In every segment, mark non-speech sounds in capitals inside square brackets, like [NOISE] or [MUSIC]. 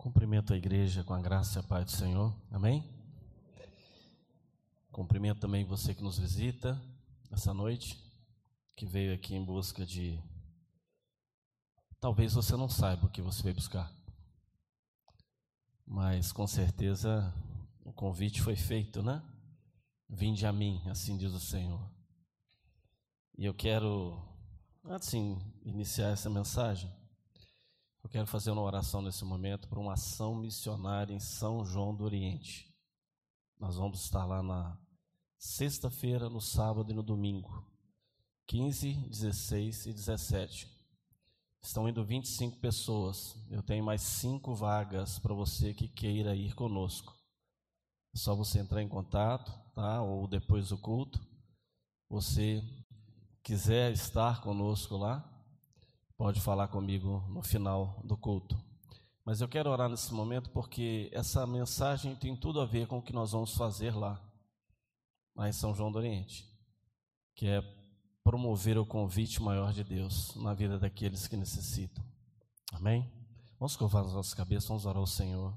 Cumprimento a igreja com a graça e a paz do Senhor. Amém? Cumprimento também você que nos visita essa noite, que veio aqui em busca de. Talvez você não saiba o que você veio buscar, mas com certeza o convite foi feito, né? Vinde a mim, assim diz o Senhor. E eu quero, assim, iniciar essa mensagem eu quero fazer uma oração nesse momento para uma ação missionária em São João do Oriente. Nós vamos estar lá na sexta-feira, no sábado e no domingo, 15, 16 e 17. Estão indo 25 pessoas. Eu tenho mais cinco vagas para você que queira ir conosco. É só você entrar em contato, tá? Ou depois do culto. Você quiser estar conosco lá, pode falar comigo no final do culto. Mas eu quero orar nesse momento porque essa mensagem tem tudo a ver com o que nós vamos fazer lá, lá em São João do Oriente, que é promover o convite maior de Deus na vida daqueles que necessitam. Amém? Vamos curvar as nossas cabeças, vamos orar ao Senhor.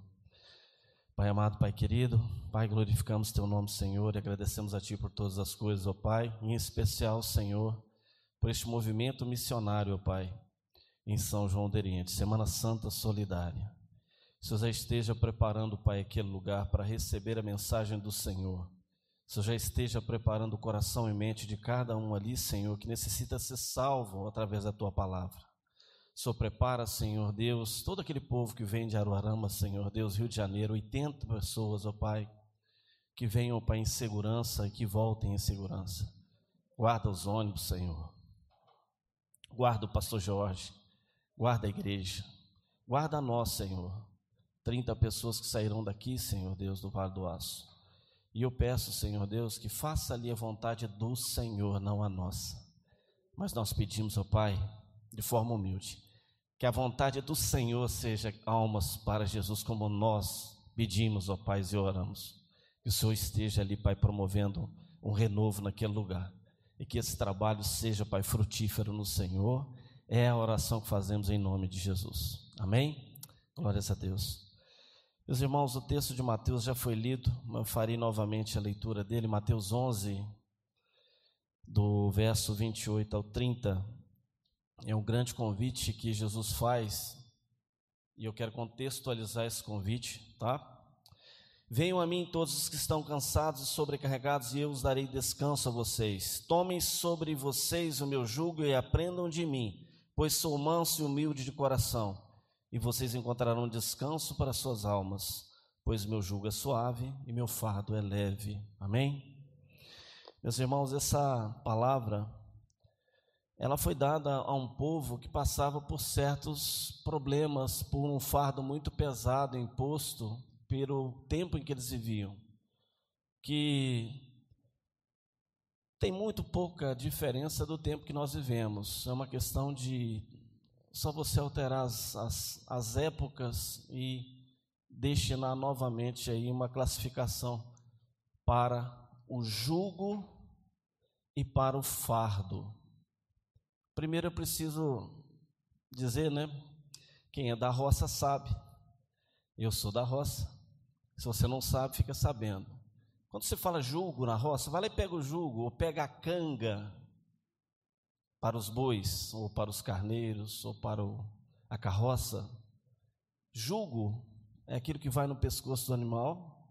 Pai amado, Pai querido, Pai, glorificamos Teu nome, Senhor, e agradecemos a Ti por todas as coisas, ó Pai, em especial, Senhor, por este movimento missionário, ó Pai, em São João do Oriente, Semana Santa Solidária. Você já esteja preparando, Pai, aquele lugar para receber a mensagem do Senhor. Se você já esteja preparando o coração e mente de cada um ali, Senhor, que necessita ser salvo através da tua palavra. Senhor, prepara, Senhor Deus, todo aquele povo que vem de Aruarama, Senhor Deus, Rio de Janeiro, 80 pessoas, ó Pai, que venham, Pai, em segurança e que voltem em segurança. Guarda os ônibus, Senhor. Guarda o pastor Jorge. Guarda a igreja. Guarda nós, Senhor. 30 pessoas que sairão daqui, Senhor Deus, do Vale do Aço. E eu peço, Senhor Deus, que faça ali a vontade do Senhor, não a nossa. Mas nós pedimos, ó Pai, de forma humilde, que a vontade do Senhor seja almas para Jesus, como nós pedimos, ó Pai, e oramos. Que o Senhor esteja ali, Pai, promovendo um renovo naquele lugar. E que esse trabalho seja, Pai, frutífero no Senhor é a oração que fazemos em nome de Jesus. Amém? Glórias a Deus. Meus irmãos, o texto de Mateus já foi lido, mas eu farei novamente a leitura dele, Mateus 11, do verso 28 ao 30. É um grande convite que Jesus faz, e eu quero contextualizar esse convite, tá? Venham a mim todos os que estão cansados e sobrecarregados, e eu os darei descanso a vocês. Tomem sobre vocês o meu jugo e aprendam de mim pois sou manso e humilde de coração, e vocês encontrarão descanso para suas almas, pois meu jugo é suave e meu fardo é leve. Amém? Meus irmãos, essa palavra ela foi dada a um povo que passava por certos problemas, por um fardo muito pesado imposto pelo tempo em que eles viviam, que tem muito pouca diferença do tempo que nós vivemos. É uma questão de só você alterar as, as, as épocas e destinar novamente aí uma classificação para o jugo e para o fardo. Primeiro eu preciso dizer, né? Quem é da roça sabe. Eu sou da roça. Se você não sabe, fica sabendo. Quando você fala jugo na roça, vai lá e pega o jugo, ou pega a canga para os bois, ou para os carneiros, ou para o, a carroça. Jugo é aquilo que vai no pescoço do animal,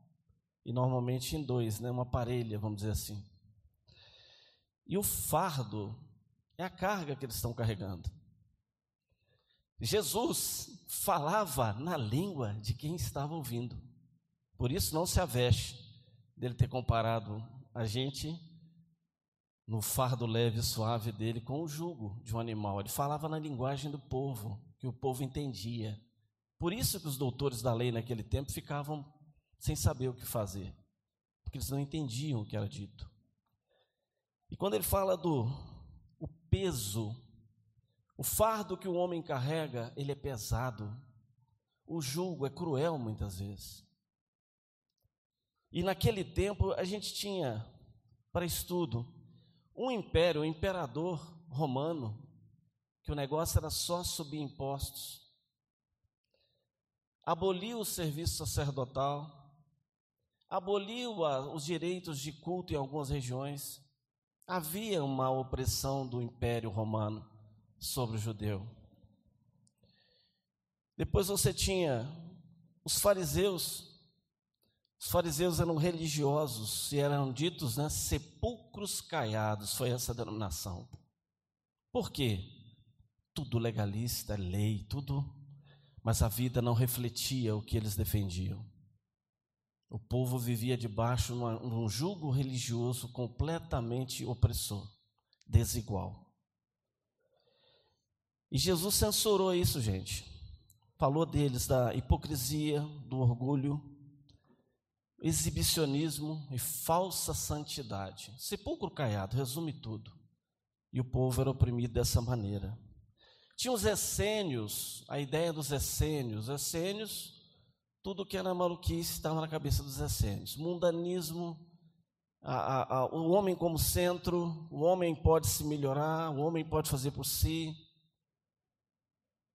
e normalmente em dois, né? uma parelha, vamos dizer assim. E o fardo é a carga que eles estão carregando. Jesus falava na língua de quem estava ouvindo, por isso não se aveste dele ter comparado a gente no fardo leve e suave dele com o jugo de um animal. Ele falava na linguagem do povo, que o povo entendia. Por isso que os doutores da lei naquele tempo ficavam sem saber o que fazer, porque eles não entendiam o que era dito. E quando ele fala do o peso, o fardo que o homem carrega, ele é pesado. O jugo é cruel muitas vezes. E naquele tempo a gente tinha, para estudo, um império, um imperador romano, que o negócio era só subir impostos. aboliu o serviço sacerdotal, aboliu os direitos de culto em algumas regiões. Havia uma opressão do Império Romano sobre o judeu. Depois você tinha os fariseus. Os fariseus eram religiosos e eram ditos né, sepulcros caiados, foi essa denominação. Por quê? Tudo legalista, lei, tudo, mas a vida não refletia o que eles defendiam. O povo vivia debaixo de um jugo religioso completamente opressor, desigual. E Jesus censurou isso, gente falou deles da hipocrisia, do orgulho, exibicionismo e falsa santidade. Sepulcro caiado, resume tudo. E o povo era oprimido dessa maneira. Tinha os essênios, a ideia dos essênios. Essênios, tudo que era maluquice estava na cabeça dos essênios. Mundanismo, a, a, a, o homem como centro, o homem pode se melhorar, o homem pode fazer por si.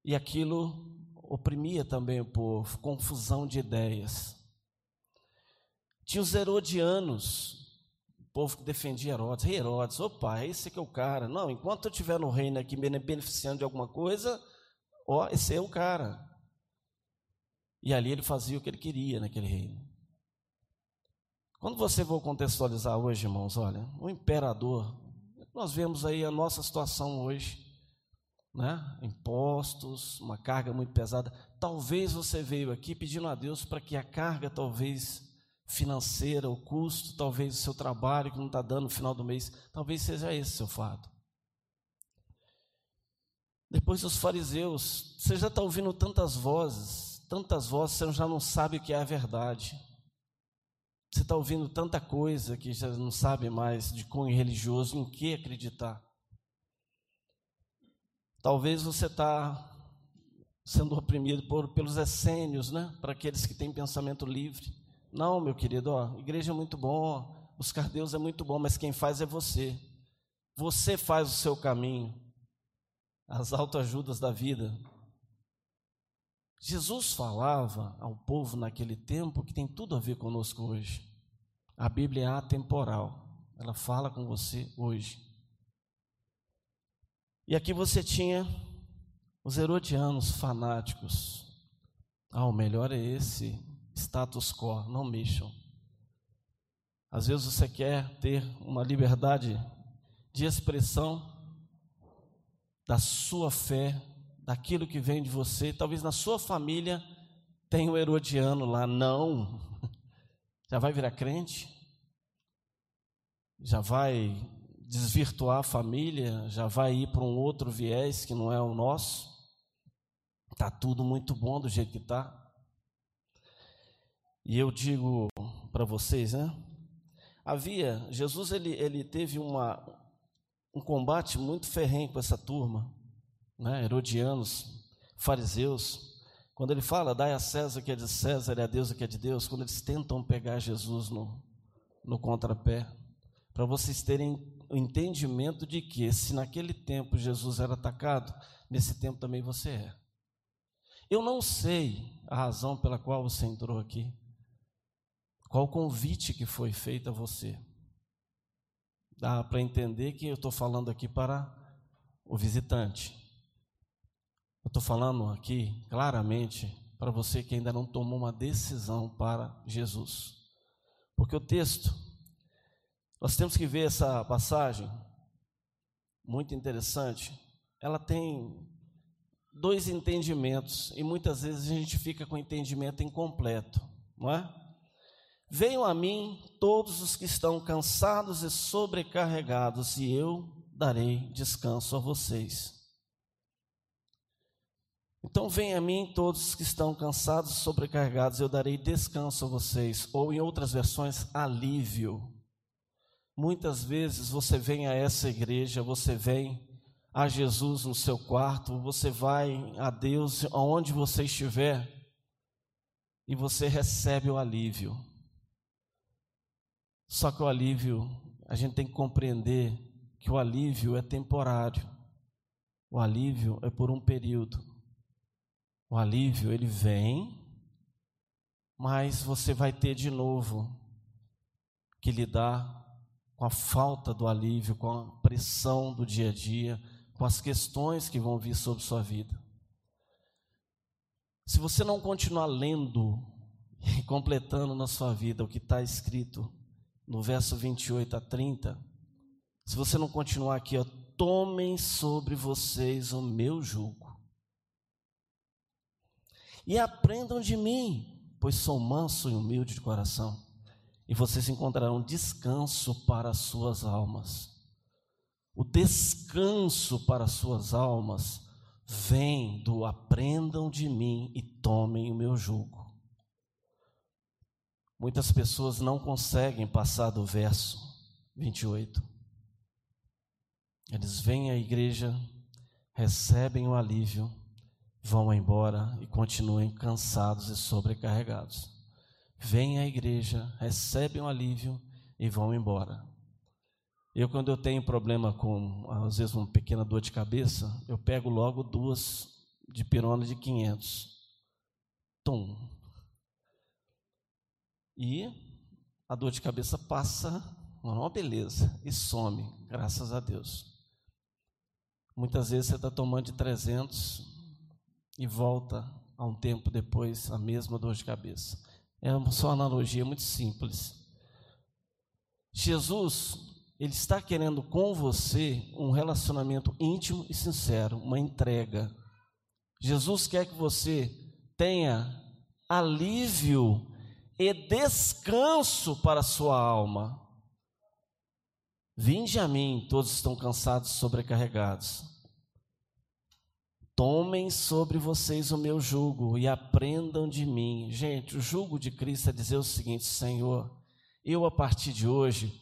E aquilo oprimia também o povo, confusão de ideias. Tinha os herodianos, o povo que defendia Herodes. Hey, Herodes, opa, esse que é o cara. Não, enquanto eu estiver no reino aqui beneficiando de alguma coisa, ó, esse é o cara. E ali ele fazia o que ele queria naquele reino. Quando você for contextualizar hoje, irmãos, olha, o imperador, nós vemos aí a nossa situação hoje né? impostos, uma carga muito pesada. Talvez você veio aqui pedindo a Deus para que a carga, talvez financeira, o custo, talvez o seu trabalho que não está dando no final do mês, talvez seja esse seu fato. Depois os fariseus, você já está ouvindo tantas vozes, tantas vozes, você já não sabe o que é a verdade. Você está ouvindo tanta coisa que já não sabe mais de cunho religioso, em que acreditar. Talvez você está sendo oprimido por, pelos essênios, né? Para aqueles que têm pensamento livre. Não, meu querido, ó, igreja é muito bom, buscar Deus é muito bom, mas quem faz é você. Você faz o seu caminho, as autoajudas da vida. Jesus falava ao povo naquele tempo que tem tudo a ver conosco hoje. A Bíblia é atemporal, ela fala com você hoje. E aqui você tinha os herodianos fanáticos. Ah, o melhor é esse status quo, não mexam. Às vezes você quer ter uma liberdade de expressão da sua fé, daquilo que vem de você. Talvez na sua família tenha um herodiano lá. Não. [LAUGHS] Já vai virar crente? Já vai desvirtuar a família, já vai ir para um outro viés que não é o nosso. Tá tudo muito bom do jeito que tá. E eu digo para vocês, né? Havia Jesus ele, ele teve uma um combate muito ferrenho com essa turma, né? Herodianos, fariseus. Quando ele fala, dai a César o que é de César e a Deus o que é de Deus, quando eles tentam pegar Jesus no, no contrapé, para vocês terem o entendimento de que, se naquele tempo Jesus era atacado, nesse tempo também você é. Eu não sei a razão pela qual você entrou aqui, qual o convite que foi feito a você. Dá para entender que eu estou falando aqui para o visitante. Eu estou falando aqui claramente para você que ainda não tomou uma decisão para Jesus. Porque o texto nós temos que ver essa passagem, muito interessante. Ela tem dois entendimentos e muitas vezes a gente fica com o entendimento incompleto, não é? Venham a mim todos os que estão cansados e sobrecarregados, e eu darei descanso a vocês. Então, venham a mim todos os que estão cansados e sobrecarregados, eu darei descanso a vocês, ou em outras versões, alívio. Muitas vezes você vem a essa igreja, você vem a Jesus no seu quarto, você vai a Deus aonde você estiver e você recebe o alívio. Só que o alívio, a gente tem que compreender que o alívio é temporário. O alívio é por um período. O alívio, ele vem mas você vai ter de novo que lidar com a falta do alívio, com a pressão do dia a dia, com as questões que vão vir sobre sua vida. Se você não continuar lendo e completando na sua vida o que está escrito no verso 28 a 30, se você não continuar aqui, ó, tomem sobre vocês o meu jugo e aprendam de mim, pois sou manso e humilde de coração, e vocês encontrarão descanso para as suas almas. O descanso para as suas almas vem do aprendam de mim e tomem o meu jugo. Muitas pessoas não conseguem passar do verso 28. Eles vêm à igreja, recebem o alívio, vão embora e continuem cansados e sobrecarregados. Vêm à igreja, recebem o alívio e vão embora. Eu, quando eu tenho problema com, às vezes, uma pequena dor de cabeça, eu pego logo duas de pirona de 500. Tum. E a dor de cabeça passa, uma beleza, e some, graças a Deus. Muitas vezes você está tomando de 300, e volta a um tempo depois a mesma dor de cabeça. É só uma analogia muito simples. Jesus, ele está querendo com você um relacionamento íntimo e sincero, uma entrega. Jesus quer que você tenha alívio e descanso para a sua alma. Vinde a mim, todos estão cansados sobrecarregados Tomem sobre vocês o meu jugo e aprendam de mim. Gente, o jugo de Cristo é dizer o seguinte: Senhor, eu a partir de hoje,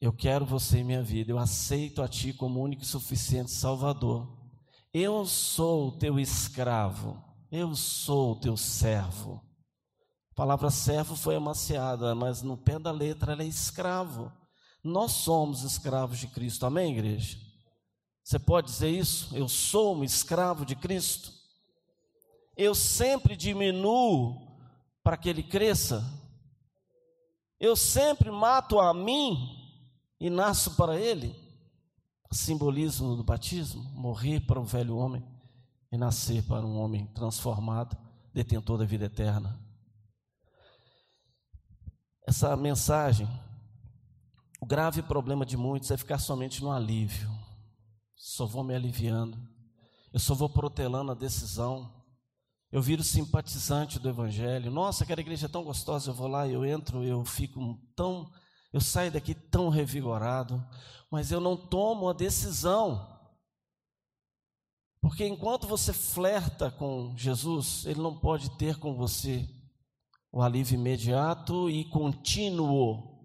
eu quero você em minha vida, eu aceito a Ti como único e suficiente Salvador. Eu sou o teu escravo, eu sou o teu servo. Palavra servo foi amaciada, mas no pé da letra ela é escravo. Nós somos escravos de Cristo, amém, igreja? Você pode dizer isso? Eu sou um escravo de Cristo. Eu sempre diminuo para que ele cresça. Eu sempre mato a mim e nasço para ele. Simbolismo do batismo: morrer para o velho homem e nascer para um homem transformado, detentor da vida eterna. Essa mensagem, o grave problema de muitos é ficar somente no alívio só vou me aliviando, eu só vou protelando a decisão. Eu viro simpatizante do Evangelho. Nossa, aquela igreja é tão gostosa, eu vou lá, eu entro, eu fico tão, eu saio daqui tão revigorado, mas eu não tomo a decisão. Porque enquanto você flerta com Jesus, Ele não pode ter com você o alívio imediato e contínuo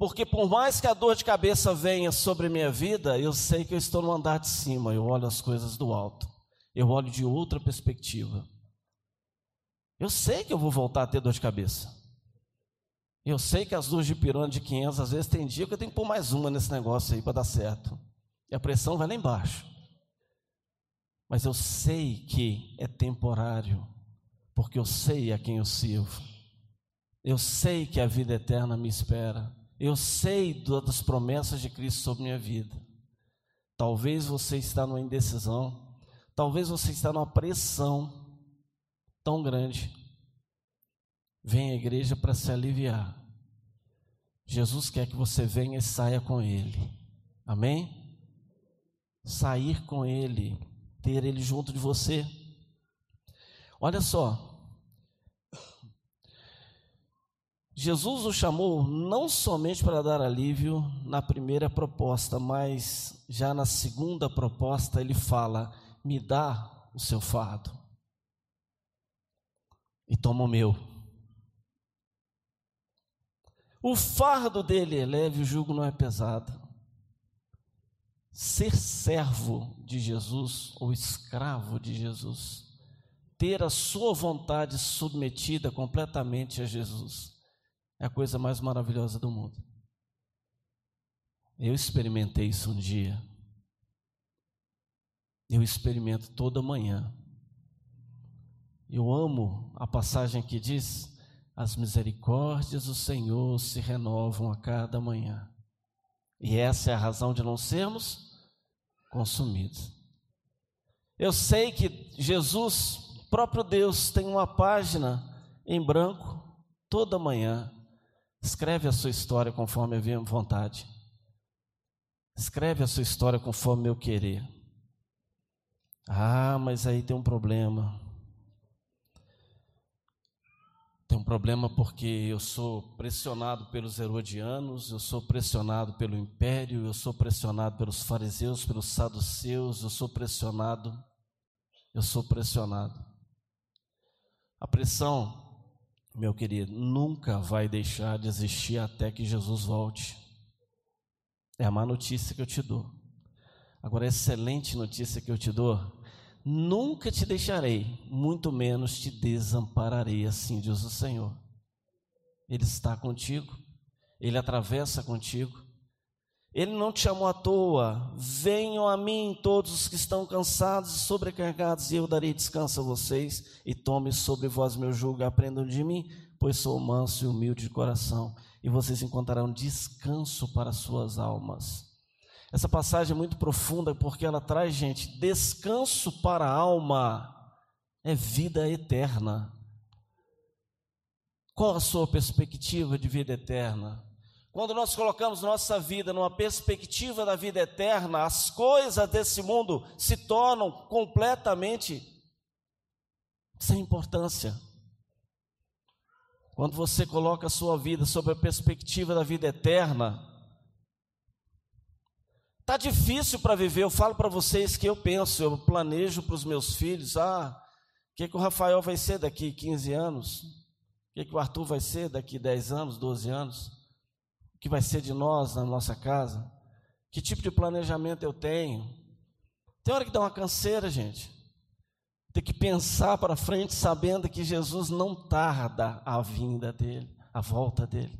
porque por mais que a dor de cabeça venha sobre minha vida, eu sei que eu estou no andar de cima, eu olho as coisas do alto. Eu olho de outra perspectiva. Eu sei que eu vou voltar a ter dor de cabeça. Eu sei que as duas de pirona de 500, às vezes tem dia que eu tenho que pôr mais uma nesse negócio aí para dar certo. E a pressão vai lá embaixo. Mas eu sei que é temporário, porque eu sei a quem eu sirvo. Eu sei que a vida eterna me espera. Eu sei das promessas de Cristo sobre minha vida. Talvez você está numa indecisão, talvez você está numa pressão tão grande. Venha à igreja para se aliviar. Jesus quer que você venha e saia com Ele. Amém? Sair com Ele, ter Ele junto de você. Olha só, Jesus o chamou não somente para dar alívio na primeira proposta, mas já na segunda proposta ele fala: me dá o seu fardo e toma o meu. O fardo dele é leve, o jugo não é pesado. Ser servo de Jesus ou escravo de Jesus, ter a sua vontade submetida completamente a Jesus é a coisa mais maravilhosa do mundo. Eu experimentei isso um dia. Eu experimento toda manhã. Eu amo a passagem que diz: As misericórdias do Senhor se renovam a cada manhã. E essa é a razão de não sermos consumidos. Eu sei que Jesus, próprio Deus, tem uma página em branco toda manhã. Escreve a sua história conforme a minha vontade. Escreve a sua história conforme eu querer. Ah, mas aí tem um problema. Tem um problema porque eu sou pressionado pelos herodianos, eu sou pressionado pelo império, eu sou pressionado pelos fariseus, pelos saduceus, eu sou pressionado, eu sou pressionado. A pressão, meu querido, nunca vai deixar de existir até que Jesus volte. É a má notícia que eu te dou. Agora, a excelente notícia que eu te dou Nunca te deixarei, muito menos te desampararei, assim diz o Senhor. Ele está contigo, ele atravessa contigo. Ele não te chamou à toa. Venham a mim todos os que estão cansados e sobrecarregados, e eu darei descanso a vocês. E tome sobre vós meu jugo aprendam de mim, pois sou manso e humilde de coração, e vocês encontrarão descanso para suas almas. Essa passagem é muito profunda porque ela traz, gente, descanso para a alma, é vida eterna. Qual a sua perspectiva de vida eterna? Quando nós colocamos nossa vida numa perspectiva da vida eterna, as coisas desse mundo se tornam completamente sem importância. Quando você coloca a sua vida sob a perspectiva da vida eterna, Tá difícil para viver. Eu falo para vocês que eu penso, eu planejo para os meus filhos, ah, o que, que o Rafael vai ser daqui 15 anos? O que, que o Arthur vai ser daqui 10 anos, 12 anos? Que vai ser de nós na nossa casa? Que tipo de planejamento eu tenho? Tem hora que dá uma canseira, gente. Tem que pensar para frente sabendo que Jesus não tarda a vinda dele, a volta dele.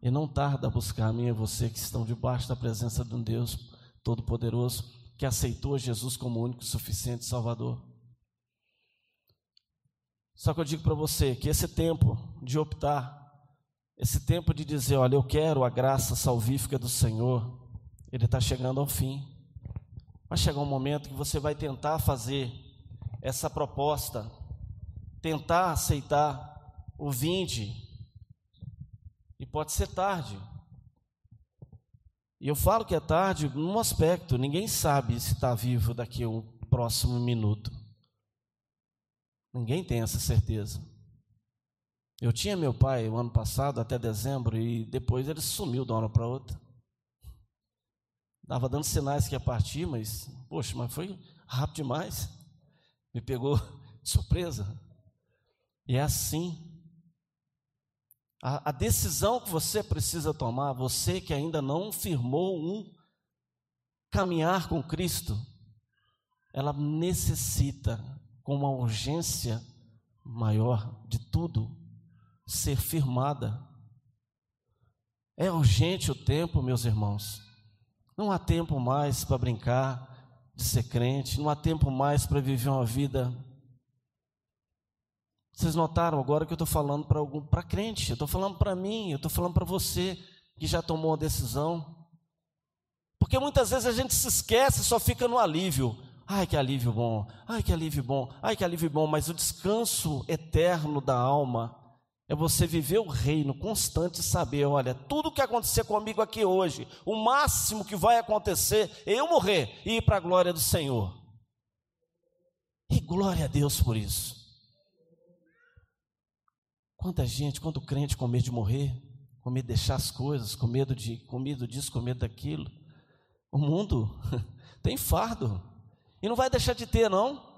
E não tarda a buscar a mim e você que estão debaixo da presença de um Deus Todo-Poderoso, que aceitou Jesus como único suficiente Salvador. Só que eu digo para você que esse tempo de optar, esse tempo de dizer, olha, eu quero a graça salvífica do Senhor, ele está chegando ao fim. Vai chegar um momento que você vai tentar fazer essa proposta, tentar aceitar o vinde e pode ser tarde. E eu falo que é tarde num aspecto: ninguém sabe se está vivo daqui a um próximo minuto. Ninguém tem essa certeza. Eu tinha meu pai o ano passado, até dezembro, e depois ele sumiu de uma hora para outra. Dava dando sinais que ia partir, mas, poxa, mas foi rápido demais. Me pegou [LAUGHS] de surpresa. E é assim. A, a decisão que você precisa tomar, você que ainda não firmou um caminhar com Cristo, ela necessita, com uma urgência maior de tudo, ser firmada. É urgente o tempo, meus irmãos. Não há tempo mais para brincar de ser crente, não há tempo mais para viver uma vida vocês notaram agora que eu estou falando para algum, para crente, eu estou falando para mim, eu estou falando para você que já tomou uma decisão. Porque muitas vezes a gente se esquece, só fica no alívio. Ai, que alívio bom, ai, que alívio bom, ai, que alívio bom, mas o descanso eterno da alma é você viver o reino constante e saber: olha, tudo que acontecer comigo aqui hoje, o máximo que vai acontecer é eu morrer e ir para a glória do Senhor. E glória a Deus por isso. Quanta gente, quanto crente com medo de morrer, com medo de deixar as coisas, com medo de, com medo disso, com medo daquilo. O mundo [LAUGHS] tem fardo e não vai deixar de ter, não.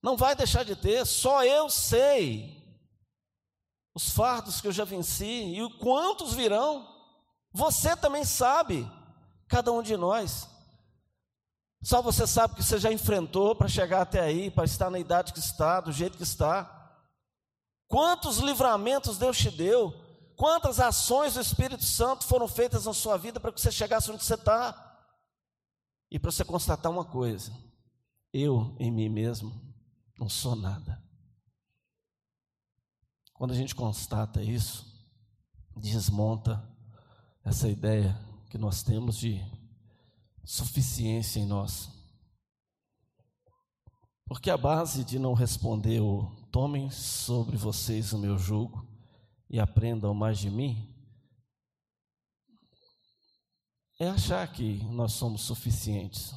Não vai deixar de ter, só eu sei os fardos que eu já venci e quantos virão. Você também sabe, cada um de nós. Só você sabe que você já enfrentou para chegar até aí, para estar na idade que está, do jeito que está. Quantos livramentos Deus te deu? Quantas ações do Espírito Santo foram feitas na sua vida para que você chegasse onde você está? E para você constatar uma coisa: eu em mim mesmo não sou nada. Quando a gente constata isso, desmonta essa ideia que nós temos de suficiência em nós. Porque a base de não responder o tomem sobre vocês o meu jugo e aprendam mais de mim é achar que nós somos suficientes.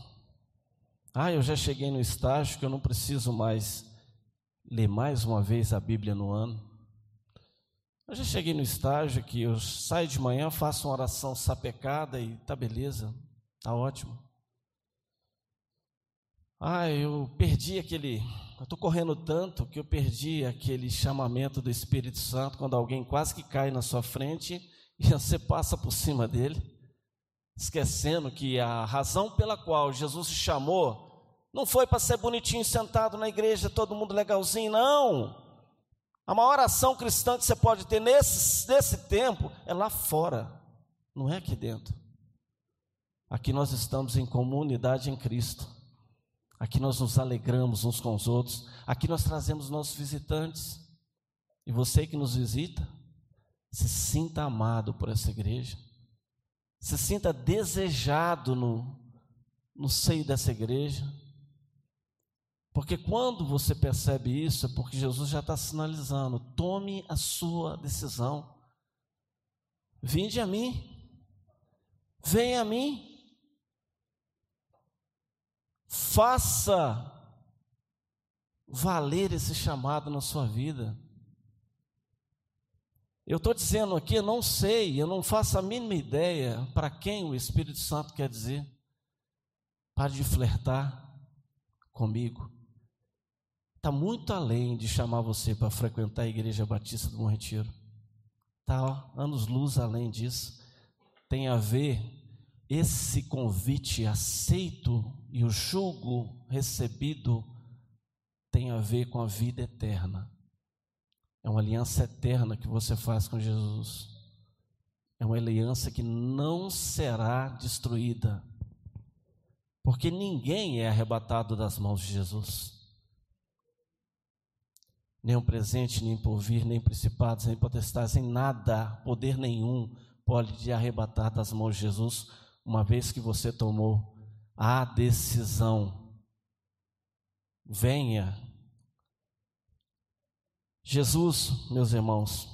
Ah, eu já cheguei no estágio que eu não preciso mais ler mais uma vez a Bíblia no ano. Eu já cheguei no estágio que eu saio de manhã, faço uma oração sapecada e tá beleza, tá ótimo. Ah, eu perdi aquele. Eu estou correndo tanto que eu perdi aquele chamamento do Espírito Santo quando alguém quase que cai na sua frente e [LAUGHS] você passa por cima dele esquecendo que a razão pela qual Jesus te chamou não foi para ser bonitinho sentado na igreja, todo mundo legalzinho, não. A maior ação cristã que você pode ter nesse, nesse tempo é lá fora, não é aqui dentro. Aqui nós estamos em comunidade em Cristo. Aqui nós nos alegramos uns com os outros. Aqui nós trazemos nossos visitantes. E você que nos visita, se sinta amado por essa igreja se sinta desejado no, no seio dessa igreja. Porque quando você percebe isso, é porque Jesus já está sinalizando: tome a sua decisão. Vinde a mim, venha a mim, faça valer esse chamado na sua vida. Eu estou dizendo aqui, eu não sei, eu não faço a mínima ideia para quem o Espírito Santo quer dizer. Pare de flertar comigo. Está muito além de chamar você para frequentar a Igreja Batista do Bom Retiro. Está anos-luz além disso. Tem a ver esse convite aceito e o julgo recebido tem a ver com a vida eterna. É uma aliança eterna que você faz com Jesus. É uma aliança que não será destruída. Porque ninguém é arrebatado das mãos de Jesus. Nem o presente, nem por vir, nem principados, nem potestades, em nada, poder nenhum pode te arrebatar das mãos de Jesus, uma vez que você tomou a decisão. Venha Jesus, meus irmãos,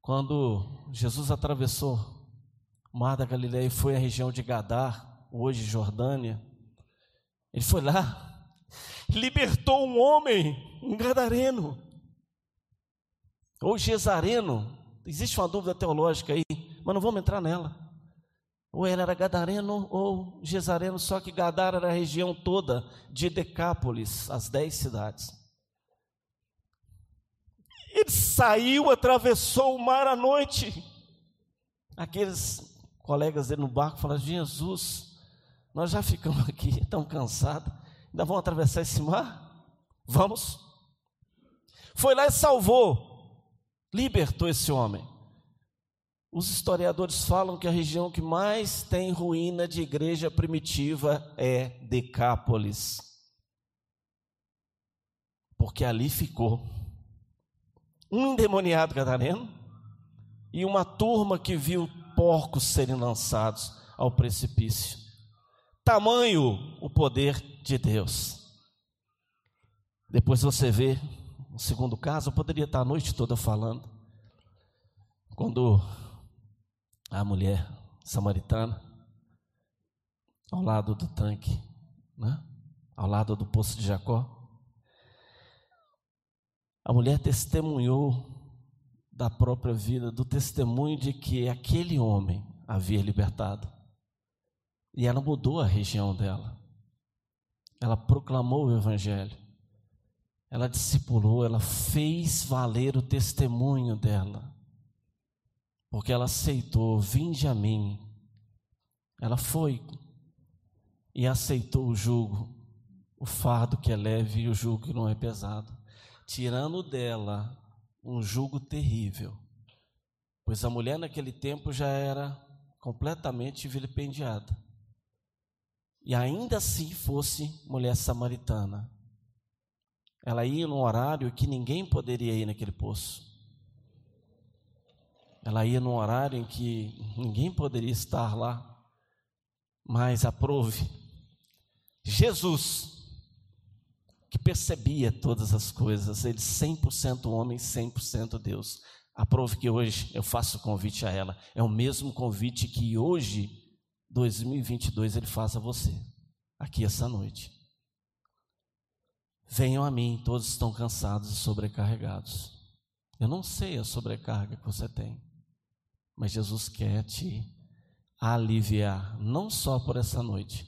quando Jesus atravessou o mar da Galileia e foi à região de Gadar, hoje Jordânia, ele foi lá, [LAUGHS] libertou um homem, um gadareno, ou gesareno, existe uma dúvida teológica aí, mas não vamos entrar nela. Ou ele era gadareno ou gesareno, só que Gadar era a região toda de Decápolis, as dez cidades. Ele saiu, atravessou o mar à noite. Aqueles colegas dele no barco falaram: Jesus, nós já ficamos aqui tão cansados, ainda vamos atravessar esse mar? Vamos. Foi lá e salvou, libertou esse homem. Os historiadores falam que a região que mais tem ruína de igreja primitiva é Decápolis. Porque ali ficou um endemoniado gadareno e uma turma que viu porcos serem lançados ao precipício. Tamanho o poder de Deus. Depois você vê o segundo caso, eu poderia estar a noite toda falando. Quando a mulher samaritana, ao lado do tanque, né? ao lado do poço de Jacó, a mulher testemunhou da própria vida, do testemunho de que aquele homem havia libertado. E ela mudou a região dela. Ela proclamou o Evangelho. Ela discipulou, ela fez valer o testemunho dela. Porque ela aceitou, vinde a mim. Ela foi e aceitou o jugo, o fardo que é leve e o jugo que não é pesado tirando dela um jugo terrível, pois a mulher naquele tempo já era completamente vilipendiada. E ainda assim fosse mulher samaritana, Ela ia num horário que ninguém poderia ir naquele poço. Ela ia num horário em que ninguém poderia estar lá. Mas aprove. Jesus, que percebia todas as coisas, ele 100% homem, 100% Deus. Aprove que hoje eu faço o convite a ela. É o mesmo convite que hoje, 2022, ele faz a você, aqui essa noite. Venham a mim, todos estão cansados e sobrecarregados. Eu não sei a sobrecarga que você tem, mas Jesus quer te aliviar, não só por essa noite,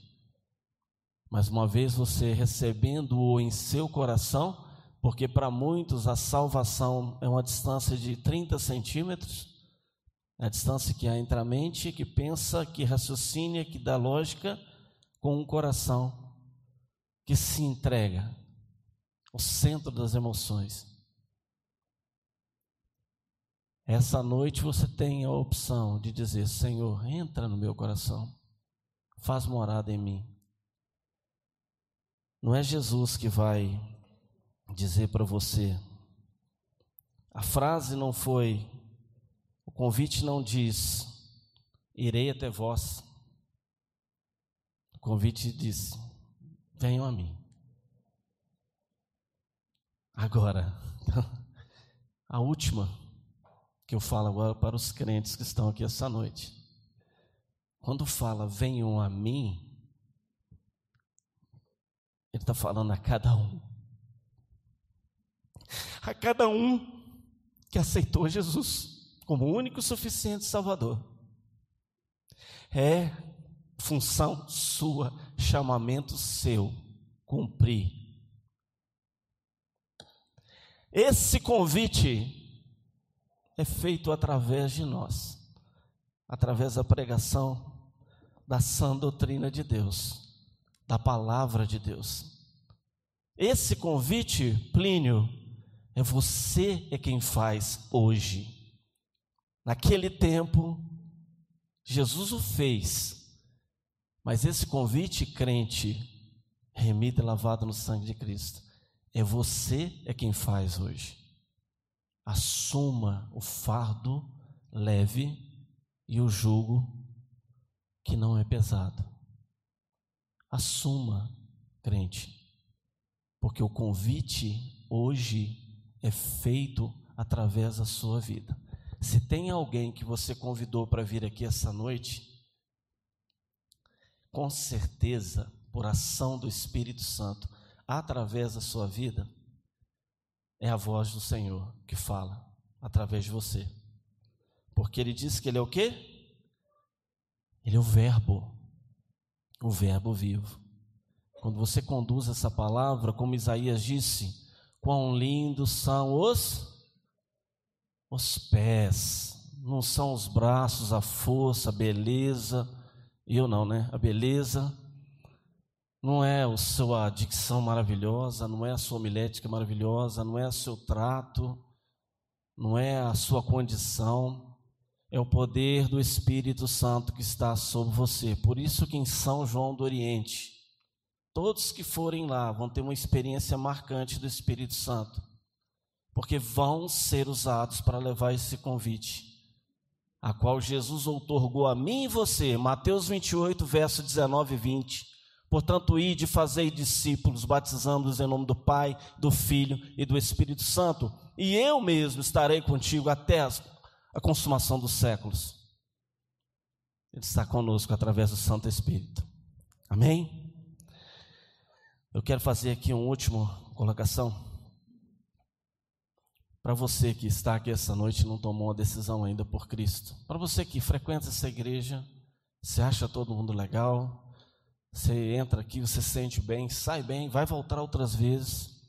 mas uma vez você recebendo-o em seu coração, porque para muitos a salvação é uma distância de 30 centímetros, é a distância que há entre a mente, que pensa, que raciocina, que dá lógica, com um coração que se entrega, o centro das emoções. Essa noite você tem a opção de dizer: Senhor, entra no meu coração, faz morada em mim. Não é Jesus que vai dizer para você. A frase não foi, o convite não diz, irei até vós. O convite diz: venham a mim. Agora, [LAUGHS] a última que eu falo agora para os crentes que estão aqui essa noite. Quando fala venham a mim, ele está falando a cada um. A cada um que aceitou Jesus como único suficiente Salvador. É função sua, chamamento seu, cumprir esse convite é feito através de nós, através da pregação da sã doutrina de Deus, da palavra de Deus. Esse convite, Plínio, é você é quem faz hoje. Naquele tempo, Jesus o fez, mas esse convite, crente, remido e lavado no sangue de Cristo, é você é quem faz hoje. Assuma o fardo leve e o jugo que não é pesado. Assuma, crente, porque o convite hoje é feito através da sua vida. Se tem alguém que você convidou para vir aqui essa noite, com certeza, por ação do Espírito Santo, através da sua vida, é a voz do Senhor que fala através de você. Porque ele diz que ele é o quê? Ele é o verbo, o verbo vivo. Quando você conduz essa palavra, como Isaías disse, quão lindos são os os pés, não são os braços, a força, a beleza, eu não, né? A beleza não é a sua dicção maravilhosa, não é a sua homilética maravilhosa, não é o seu trato, não é a sua condição, é o poder do Espírito Santo que está sobre você. Por isso que em São João do Oriente, todos que forem lá vão ter uma experiência marcante do Espírito Santo, porque vão ser usados para levar esse convite, a qual Jesus outorgou a mim e você, Mateus 28, verso 19 e 20 Portanto, ide, fazei discípulos, batizando-os em nome do Pai, do Filho e do Espírito Santo, e eu mesmo estarei contigo até a consumação dos séculos. Ele está conosco através do Santo Espírito. Amém? Eu quero fazer aqui uma última colocação. Para você que está aqui essa noite e não tomou a decisão ainda por Cristo. Para você que frequenta essa igreja, você acha todo mundo legal, você entra aqui, você se sente bem, sai bem, vai voltar outras vezes,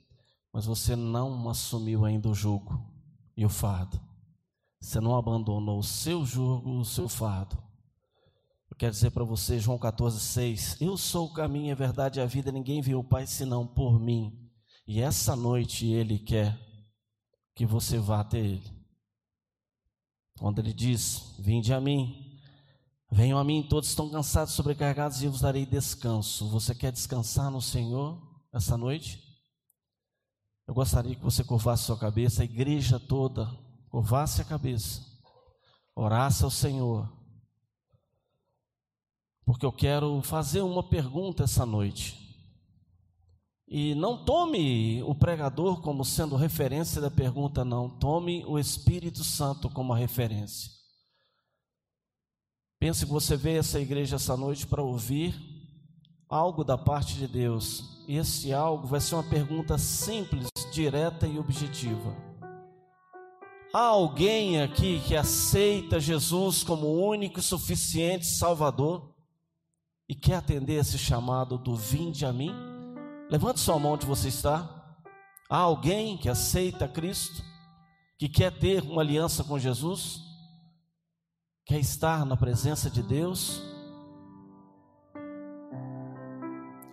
mas você não assumiu ainda o jugo e o fardo. Você não abandonou o seu jugo, o seu fardo. Eu quero dizer para você, João 14, 6, Eu sou o caminho, a verdade e a vida, ninguém viu o Pai senão por mim. E essa noite Ele quer que você vá até Ele. Quando Ele diz: Vinde a mim, Venham a mim, todos estão cansados, sobrecarregados, e eu vos darei descanso. Você quer descansar no Senhor essa noite? Eu gostaria que você curvasse sua cabeça, a igreja toda curvasse a cabeça, orasse ao Senhor, porque eu quero fazer uma pergunta essa noite. E não tome o pregador como sendo referência da pergunta, não. Tome o Espírito Santo como referência. Pense que você veio essa igreja essa noite para ouvir algo da parte de Deus. E esse algo vai ser uma pergunta simples, direta e objetiva. Há alguém aqui que aceita Jesus como único e suficiente Salvador e quer atender esse chamado do vinde a mim? Levante sua mão onde você está. Há alguém que aceita Cristo, que quer ter uma aliança com Jesus, quer estar na presença de Deus?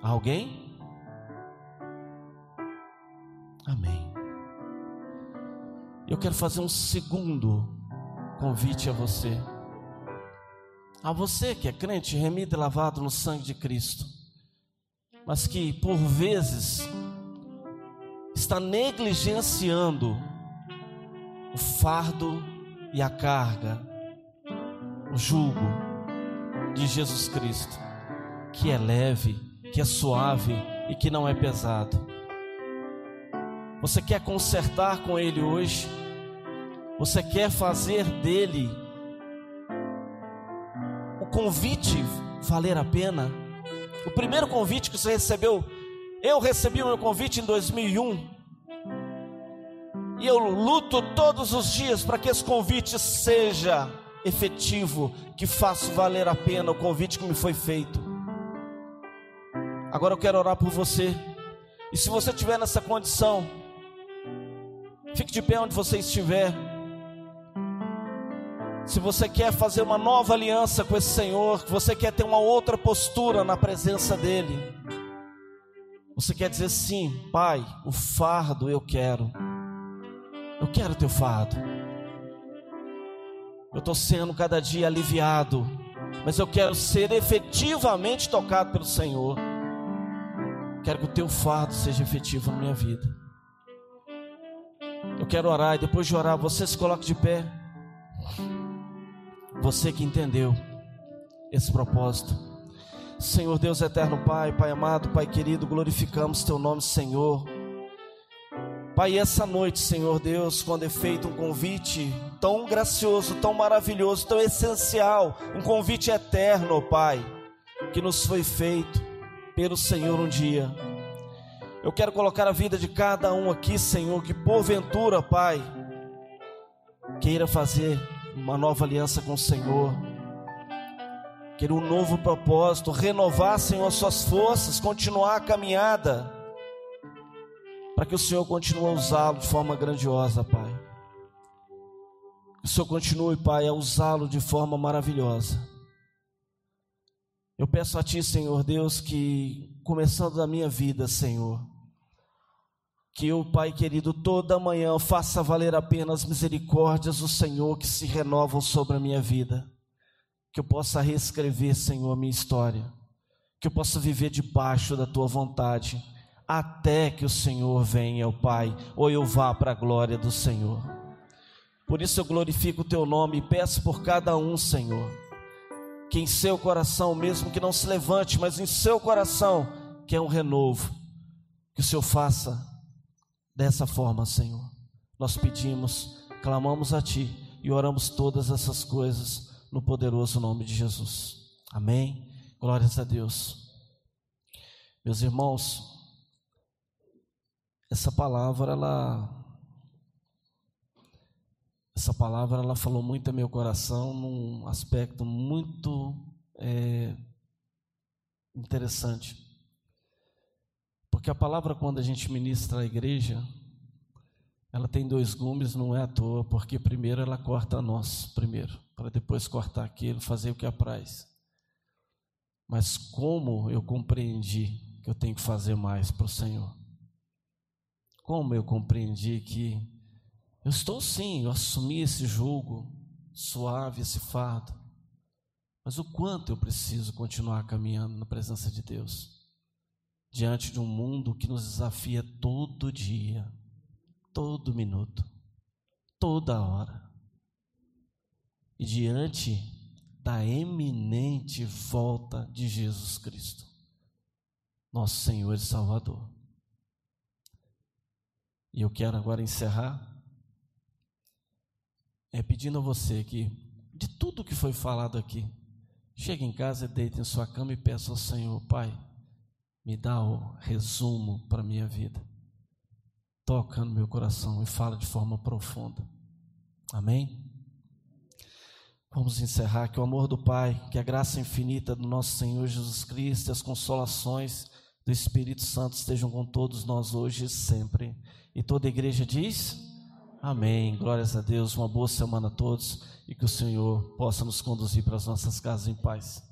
Alguém? Amém. Eu quero fazer um segundo convite a você. A você que é crente, remido e lavado no sangue de Cristo mas que por vezes está negligenciando o fardo e a carga, jugo de Jesus Cristo, que é leve, que é suave e que não é pesado. Você quer consertar com Ele hoje? Você quer fazer dele o convite valer a pena? O primeiro convite que você recebeu, eu recebi o meu convite em 2001. E eu luto todos os dias para que esse convite seja efetivo, que faça valer a pena o convite que me foi feito. Agora eu quero orar por você. E se você estiver nessa condição, fique de pé onde você estiver. Se você quer fazer uma nova aliança com esse Senhor, você quer ter uma outra postura na presença dEle, você quer dizer sim, Pai, o fardo eu quero, eu quero teu fardo, eu estou sendo cada dia aliviado, mas eu quero ser efetivamente tocado pelo Senhor, quero que o teu fardo seja efetivo na minha vida. Eu quero orar e depois de orar, você se coloque de pé. Você que entendeu esse propósito. Senhor Deus eterno Pai, Pai amado, Pai querido, glorificamos teu nome, Senhor. Pai, essa noite, Senhor Deus, quando é feito um convite tão gracioso, tão maravilhoso, tão essencial, um convite eterno, Pai, que nos foi feito pelo Senhor um dia. Eu quero colocar a vida de cada um aqui, Senhor, que porventura, Pai, queira fazer uma nova aliança com o Senhor, querer um novo propósito, renovar, Senhor, as suas forças, continuar a caminhada, para que o Senhor continue a usá-lo de forma grandiosa, Pai. Que o Senhor continue, Pai, a usá-lo de forma maravilhosa. Eu peço a Ti, Senhor Deus, que começando da minha vida, Senhor, que eu, Pai querido, toda manhã faça valer a pena as misericórdias do Senhor que se renovam sobre a minha vida. Que eu possa reescrever, Senhor, a minha história. Que eu possa viver debaixo da tua vontade. Até que o Senhor venha, ó Pai, ou eu vá para a glória do Senhor. Por isso eu glorifico o teu nome e peço por cada um, Senhor, que em seu coração, mesmo que não se levante, mas em seu coração, que é um renovo, que o Senhor faça Dessa forma, Senhor, nós pedimos, clamamos a Ti e oramos todas essas coisas no poderoso nome de Jesus. Amém. Glórias a Deus. Meus irmãos, essa palavra, ela. Essa palavra, ela falou muito a meu coração num aspecto muito é, interessante. Porque a palavra, quando a gente ministra a igreja, ela tem dois gumes, não é à toa, porque primeiro ela corta nós, primeiro, para depois cortar aquilo, fazer o que apraz. Mas como eu compreendi que eu tenho que fazer mais para o Senhor? Como eu compreendi que eu estou sim, eu assumi esse jugo suave, esse fardo, mas o quanto eu preciso continuar caminhando na presença de Deus? diante de um mundo que nos desafia todo dia, todo minuto, toda hora. E diante da eminente volta de Jesus Cristo, nosso Senhor e Salvador. E eu quero agora encerrar é pedindo a você que, de tudo que foi falado aqui, chegue em casa deite em sua cama e peça ao Senhor, Pai, me dá o resumo para a minha vida. Toca no meu coração e fala de forma profunda. Amém? Vamos encerrar que o amor do Pai, que a graça infinita do nosso Senhor Jesus Cristo as consolações do Espírito Santo estejam com todos nós hoje e sempre. E toda a igreja diz: Amém. Glórias a Deus. Uma boa semana a todos e que o Senhor possa nos conduzir para as nossas casas em paz.